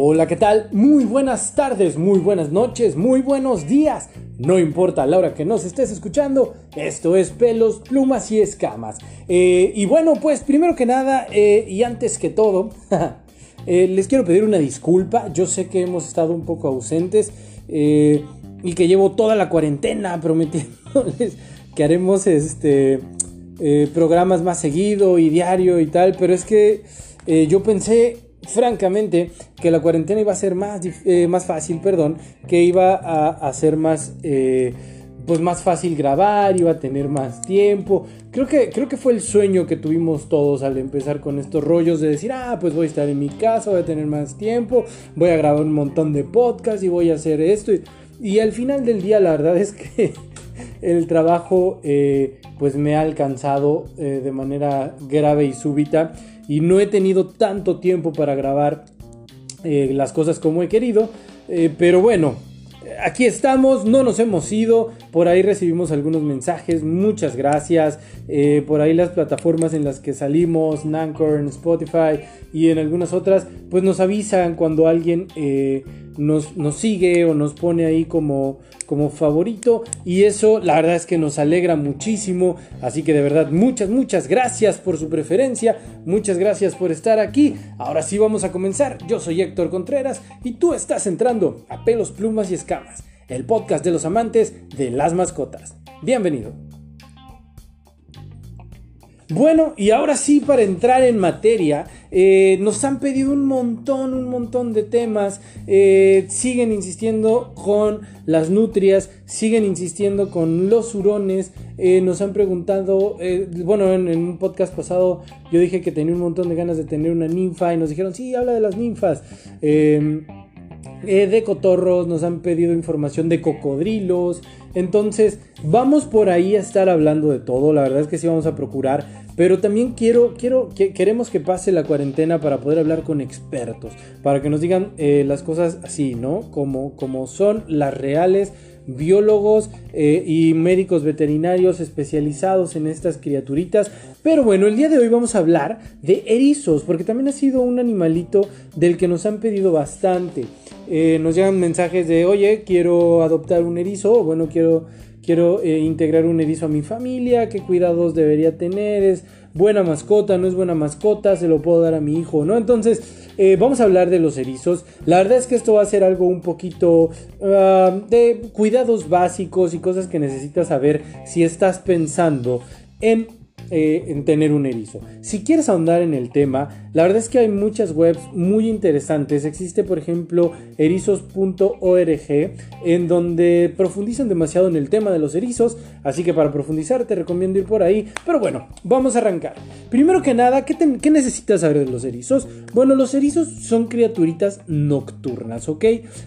Hola, ¿qué tal? Muy buenas tardes, muy buenas noches, muy buenos días. No importa la hora que nos estés escuchando, esto es pelos, plumas y escamas. Eh, y bueno, pues primero que nada eh, y antes que todo, eh, les quiero pedir una disculpa. Yo sé que hemos estado un poco ausentes y que llevo toda la cuarentena prometiéndoles que haremos este programas más seguido y diario y tal, pero es que yo pensé francamente que la cuarentena iba a ser más, eh, más fácil, perdón, que iba a, ser más, eh, pues más fácil grabar, iba a tener más tiempo. Creo que, creo que fue el sueño que tuvimos todos al empezar con estos rollos de decir, ah, pues voy a estar en mi casa, voy a tener más tiempo, voy a grabar un montón de podcasts y voy a hacer esto. Y, al final del día la verdad es que el trabajo eh, pues me ha alcanzado de manera grave y súbita y no he tenido tanto tiempo para grabar eh, las cosas como he querido. Eh, pero bueno, aquí estamos, no nos hemos ido. Por ahí recibimos algunos mensajes, muchas gracias. Eh, por ahí las plataformas en las que salimos, Nancor, Spotify y en algunas otras, pues nos avisan cuando alguien nos, nos sigue o nos pone ahí como como favorito y eso la verdad es que nos alegra muchísimo. Así que de verdad muchas, muchas gracias por su preferencia, muchas gracias por estar aquí. Ahora sí vamos a comenzar. Yo soy Héctor Contreras y tú estás entrando a Pelos, Plumas y Escamas, el podcast de los amantes de las mascotas. Bienvenido. Bueno, y ahora sí, para entrar en materia, eh, nos han pedido un montón, un montón de temas. Eh, siguen insistiendo con las nutrias, siguen insistiendo con los hurones. Eh, nos han preguntado, bueno, en, en, un podcast pasado yo dije que tenía un montón de ganas de tener una ninfa y nos dijeron, sí, habla de las ninfas. Em, de cotorros, nos han pedido información de cocodrilos. Entonces, vamos por ahí a estar hablando de todo. La verdad es que sí vamos a procurar pero también quiero, quiero, que, queremos que pase la cuarentena para poder hablar con expertos, para que nos digan eh, las cosas así, ¿no? Como, como son las reales biólogos eh, y médicos veterinarios especializados en estas criaturitas. Pero bueno, el día de hoy vamos a hablar de erizos, porque también ha sido un animalito del que nos han pedido bastante. Eh, nos llegan mensajes de, oye, quiero adoptar un erizo, o bueno, quiero quiero eh, integrar un erizo a mi familia, qué cuidados debería tener, es buena mascota, no es buena mascota, se lo puedo dar a mi hijo, ¿no? Entonces, eh, vamos a hablar de los erizos. La verdad es que esto va a ser algo un poquito ah, de cuidados básicos y cosas que necesitas saber si estás pensando en eh, en tener un erizo. Si quieres ahondar en el tema, la verdad es que hay muchas webs muy interesantes. Existe, por ejemplo, erizos.org, en donde profundizan demasiado en el tema de los erizos. Así que para profundizar te recomiendo ir por ahí. Pero bueno, vamos a arrancar. Primero que nada, ¿qué, necesitas saber de los erizos? Bueno, los erizos son criaturitas nocturnas, ¿ok?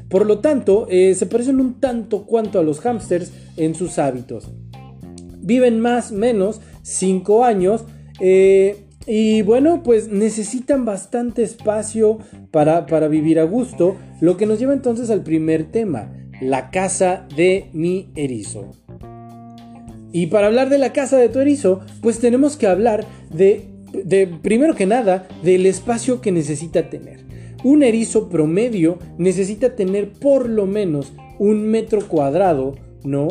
Por lo tanto, eh, se parecen un tanto cuanto a los hámsters en sus hábitos. Viven más, menos 5 años. Eh, y bueno, pues necesitan bastante espacio para, para, vivir a gusto, lo que nos lleva entonces al primer tema, la casa de mi erizo. Y para hablar de la casa de tu erizo, pues tenemos que hablar de, de primero que nada, del espacio que necesita tener. Un erizo promedio necesita tener por lo menos un metro cuadrado, ¿no?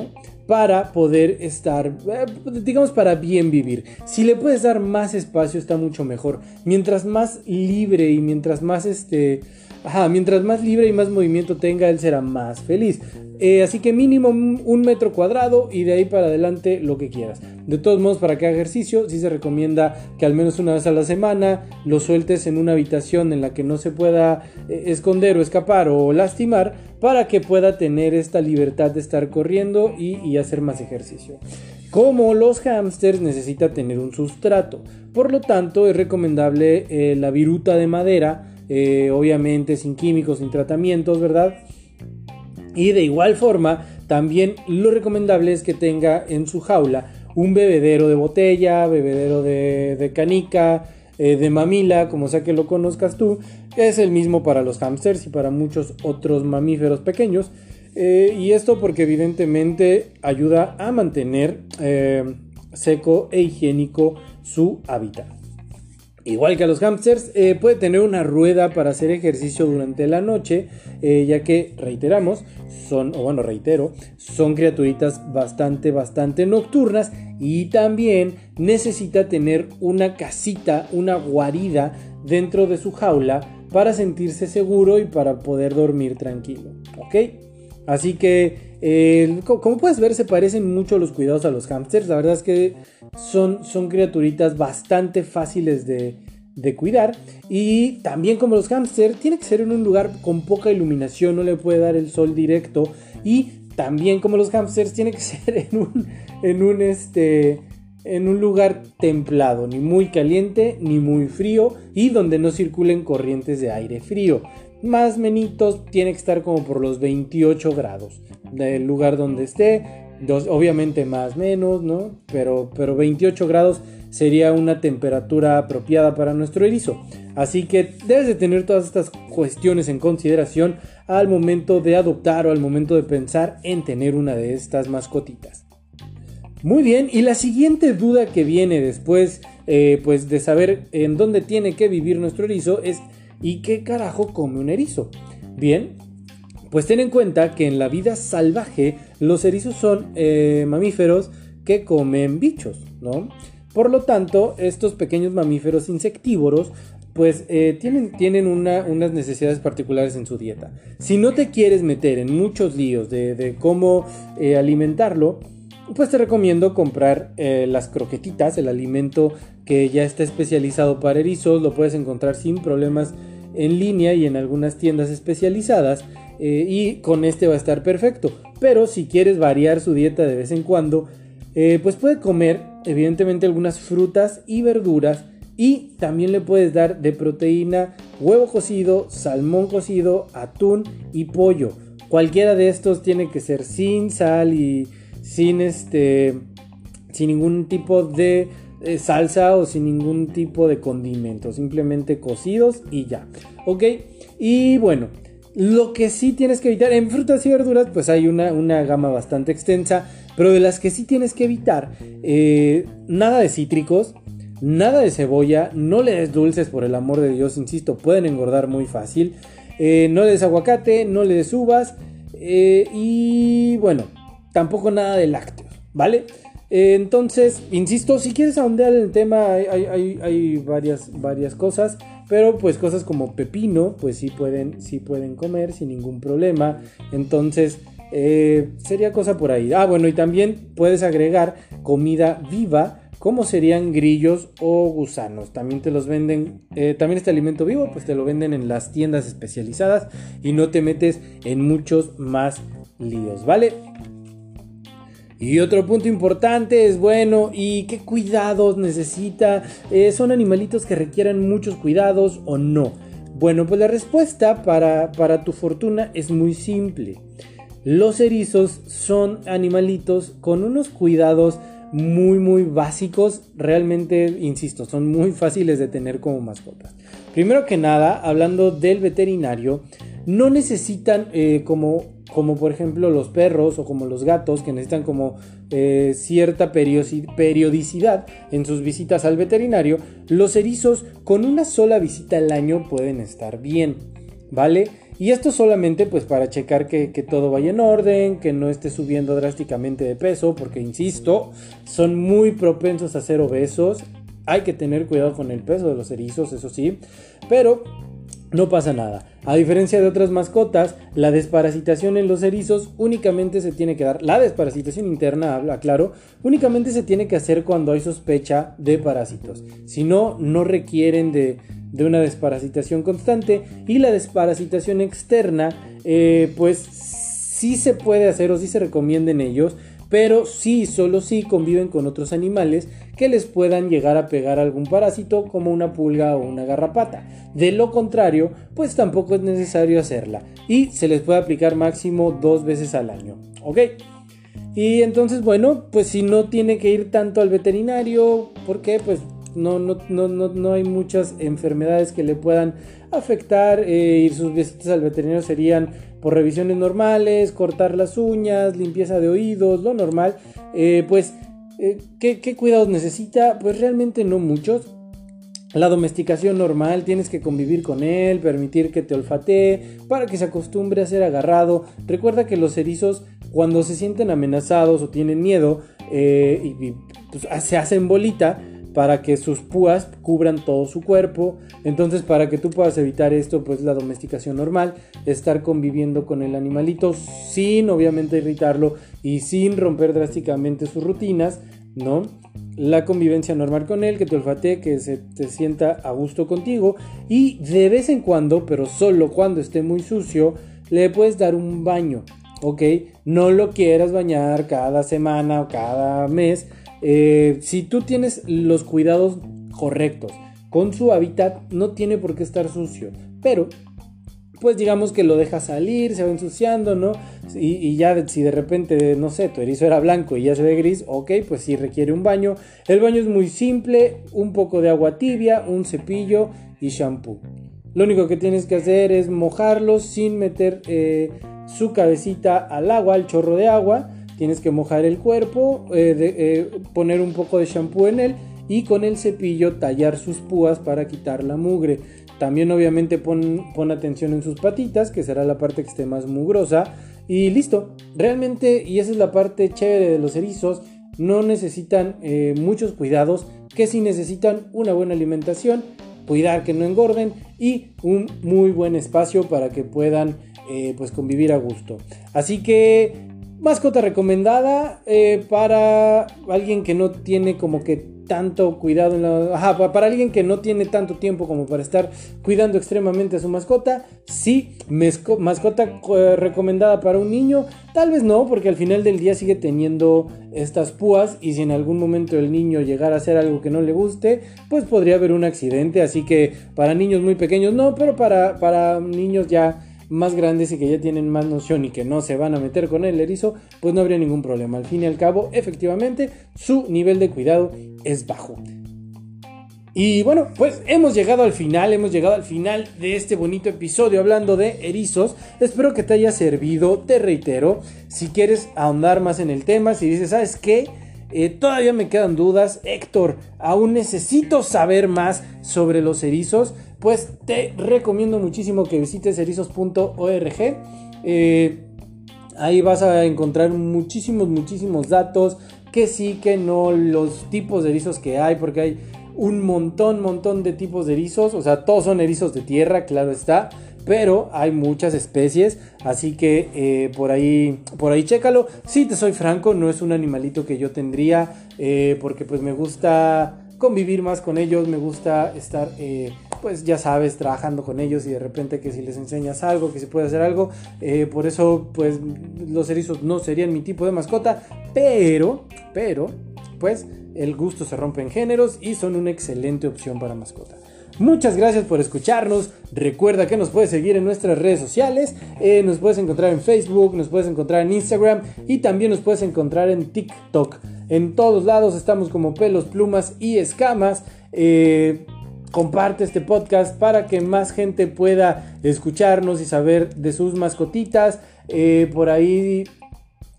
Para poder estar, eh, digamos, para bien vivir. Si le puedes dar más espacio está mucho mejor. Mientras más libre y mientras más este Ajá, mientras más libre y más movimiento tenga, él será más feliz. Eh, así que mínimo un metro cuadrado y de ahí para adelante lo que quieras. De todos modos, para que haga ejercicio, sí se recomienda que al menos una vez a la semana lo sueltes en una habitación en la que no se pueda eh, esconder o escapar o lastimar para que pueda tener esta libertad de estar corriendo y, hacer más ejercicio. Como los hamsters necesita tener un sustrato, por lo tanto es recomendable eh, la viruta de madera eh, obviamente sin químicos, sin tratamientos, ¿verdad? Y de igual forma, también lo recomendable es que tenga en su jaula un bebedero de botella, bebedero de, canica, eh, de mamila, como sea que lo conozcas tú, es el mismo para los hamsters y para muchos otros mamíferos pequeños. Eh, y esto porque evidentemente ayuda a mantener seco e higiénico su hábitat. Igual que a los hamsters, eh, puede tener una rueda para hacer ejercicio durante la noche, eh, ya que, reiteramos, son, o bueno, reitero, son criaturitas bastante, bastante nocturnas y también necesita tener una casita, una guarida dentro de su jaula para sentirse seguro y para poder dormir tranquilo, ¿ok? Así que, eh, como puedes ver, se parecen mucho los cuidados a los hamsters. La verdad es que son, son criaturitas bastante fáciles de, de cuidar. Y también como los hamsters, tiene que ser en un lugar con poca iluminación, no le puede dar el sol directo. Y también como los hamsters, tiene que ser en un, en un, este, en un lugar templado, ni muy caliente ni muy frío y donde no circulen corrientes de aire frío más menitos tiene que estar como por los 28 grados del lugar donde esté. Dos, obviamente más menos, ¿no? Pero, pero 28 grados sería una temperatura apropiada para nuestro erizo. Así que debes de tener todas estas cuestiones en consideración al momento de adoptar o al momento de pensar en tener una de estas mascotitas. Muy bien, y la siguiente duda que viene después eh, pues de saber en dónde tiene que vivir nuestro erizo es ¿Y qué carajo come un erizo? Bien, pues ten en cuenta que en la vida salvaje los erizos son eh, mamíferos que comen bichos, ¿no? Por lo tanto, estos pequeños mamíferos insectívoros pues eh, tienen, tienen unas necesidades particulares en su dieta. Si no te quieres meter en muchos líos de, cómo alimentarlo, pues te recomiendo comprar las croquetitas, el alimento que ya está especializado para erizos, lo puedes encontrar sin problemas en línea y en algunas tiendas especializadas eh, y con este va a estar perfecto. Pero si quieres variar su dieta de vez en cuando, eh, pues puede comer evidentemente algunas frutas y verduras y también le puedes dar de proteína huevo cocido, salmón cocido, atún y pollo. Cualquiera de estos tiene que ser sin sal y sin este sin ningún tipo de eh, salsa o sin ningún tipo de condimento, simplemente cocidos y ya. ¿Ok? Y bueno, lo que sí tienes que evitar en frutas y verduras, pues hay una, una gama bastante extensa, pero de las que sí tienes que evitar, eh, nada de cítricos, nada de cebolla, no le des dulces por el amor de Dios, insisto, pueden engordar muy fácil. Eh, no le des aguacate, no le des uvas y bueno, tampoco nada de lácteos, ¿vale? Eh, entonces, insisto, si quieres ahondear en el tema, hay, varias, varias cosas. Pero pues cosas como pepino, pues sí pueden, sí pueden comer sin ningún problema. Entonces, eh, sería cosa por ahí. Ah, bueno, y también puedes agregar comida viva, como serían grillos o gusanos. También te los venden, eh, también este alimento vivo, pues te lo venden en las tiendas especializadas y no te metes en muchos más líos, ¿vale? Y otro punto importante es, bueno, ¿y qué cuidados necesita? Eh, ¿Son animalitos que requieran muchos cuidados o no? Bueno, pues la respuesta para, para tu fortuna es muy simple. Los erizos son animalitos con unos cuidados muy muy básicos, realmente, insisto, son muy fáciles de tener como mascotas. Primero que nada, hablando del veterinario, no necesitan eh, como como por ejemplo los perros o como los gatos que necesitan como eh, cierta periodicidad en sus visitas al veterinario, los erizos con una sola visita al año pueden estar bien, ¿vale? Y esto solamente pues para checar que, todo vaya en orden, que no esté subiendo drásticamente de peso, porque insisto, son muy propensos a ser obesos. Hay que tener cuidado con el peso de los erizos, eso sí, pero no pasa nada. A diferencia de otras mascotas, la desparasitación en los erizos únicamente se tiene que dar, la desparasitación interna, habla claro, únicamente se tiene que hacer cuando hay sospecha de parásitos. Si no, no requieren de, una desparasitación constante y la desparasitación externa, eh, pues sí se puede hacer o sí se recomienda en ellos, pero sí, solo sí conviven con otros animales que les puedan llegar a pegar algún parásito como una pulga o una garrapata. De lo contrario, pues tampoco es necesario hacerla y se les puede aplicar máximo dos veces al año. ¿Ok? Y entonces, bueno, pues si no tiene que ir tanto al veterinario, ¿por qué? Pues no, no, no, no, hay muchas enfermedades que le puedan afectar eh, y sus visitas al veterinario serían por revisiones normales, cortar las uñas, limpieza de oídos, lo normal, eh, pues, eh, ¿qué, cuidados necesita? Pues realmente no muchos. la domesticación normal, tienes que convivir con él, permitir que te olfatee, para que se acostumbre a ser agarrado. Recuerda que los erizos, cuando se sienten amenazados o tienen miedo, pues, se hacen bolita para que sus púas cubran todo su cuerpo. Entonces, para que tú puedas evitar esto, pues la domesticación normal, estar conviviendo con el animalito sin obviamente irritarlo y sin romper drásticamente sus rutinas, ¿no? la convivencia normal con él, que te olfatee, que se te sienta a gusto contigo y de vez en cuando, pero solo cuando esté muy sucio, le puedes dar un baño, ¿ok? No lo quieras bañar cada semana o cada mes. Eh, si tú tienes los cuidados correctos con su hábitat, no tiene por qué estar sucio, pero pues digamos que lo deja salir, se va ensuciando, ¿no? Y, ya si de repente, no sé, tu erizo era blanco y ya se ve gris, ok, pues sí requiere un baño. El baño es muy simple, un poco de agua tibia, un cepillo y shampoo. Lo único que tienes que hacer es mojarlos sin meter eh, su cabecita al agua, al chorro de agua. Tienes que mojar el cuerpo, eh, eh, poner un poco de shampoo en él y con el cepillo tallar sus púas para quitar la mugre. También obviamente pon, atención en sus patitas, que será la parte que esté más mugrosa. Y listo. Realmente, y esa es la parte chévere de los erizos, no necesitan eh, muchos cuidados, que si necesitan una buena alimentación, cuidar que no engorden y un muy buen espacio para que puedan pues convivir a gusto. Así que mascota recomendada eh, para alguien que no tiene como que tanto cuidado en la... Ajá, para alguien que no tiene tanto tiempo como para estar cuidando extremadamente a su mascota, sí, mascota eh, recomendada para un niño, tal vez no, porque al final del día sigue teniendo estas púas y si en algún momento el niño llegara a hacer algo que no le guste, pues podría haber un accidente, así que para niños muy pequeños no, pero para, para niños ya más grandes y que ya tienen más noción y que no se van a meter con el erizo, pues no habría ningún problema. Al fin y al cabo, efectivamente, su nivel de cuidado es bajo. Y bueno, pues hemos llegado al final, hemos llegado al final de este bonito episodio hablando de erizos. Espero que te haya servido, te reitero, si quieres ahondar más en el tema, si dices, ¿sabes qué? Eh, todavía me quedan dudas, Héctor, aún necesito saber más sobre los erizos pues te recomiendo muchísimo que visites erizos.org. Eh, ahí vas a encontrar muchísimos, muchísimos datos, que sí, que no, los tipos de erizos que hay, porque hay un montón, montón de tipos de erizos, o sea, todos son erizos de tierra, claro está, pero hay muchas especies, así que eh, por ahí, por ahí chécalo. Si te soy franco, no es un animalito que yo tendría, eh, porque pues me gusta convivir más con ellos, me gusta estar pues ya sabes, trabajando con ellos y de repente que si les enseñas algo, que se puede hacer algo, eh, por eso pues los erizos no serían mi tipo de mascota, pero, pero, pues el gusto se rompe en géneros y son una excelente opción para mascota. Muchas gracias por escucharnos. Recuerda que nos puedes seguir en nuestras redes sociales. Eh, nos puedes encontrar en Facebook, nos puedes encontrar en Instagram y también nos puedes encontrar en TikTok. En todos lados estamos como pelos, plumas y escamas. Eh, comparte este podcast para que más gente pueda escucharnos y saber de sus mascotitas. Eh, por ahí,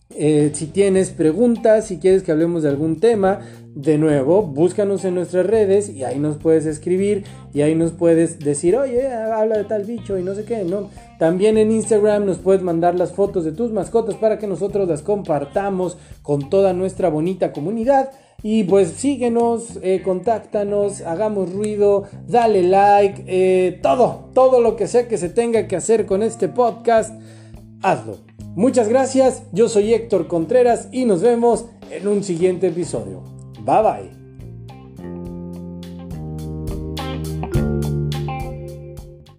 si tienes preguntas, si quieres que hablemos de algún tema, de nuevo, búscanos en nuestras redes y ahí nos puedes escribir y ahí nos puedes decir, oye, habla de tal bicho y no sé qué, ¿no? También en Instagram nos puedes mandar las fotos de tus mascotas para que nosotros las compartamos con toda nuestra bonita comunidad. Y pues síguenos, eh, contáctanos, hagamos ruido, dale like, eh, todo, todo lo que sea que se tenga que hacer con este podcast, hazlo. Muchas gracias, yo soy Héctor Contreras y nos vemos en un siguiente episodio. Bye bye.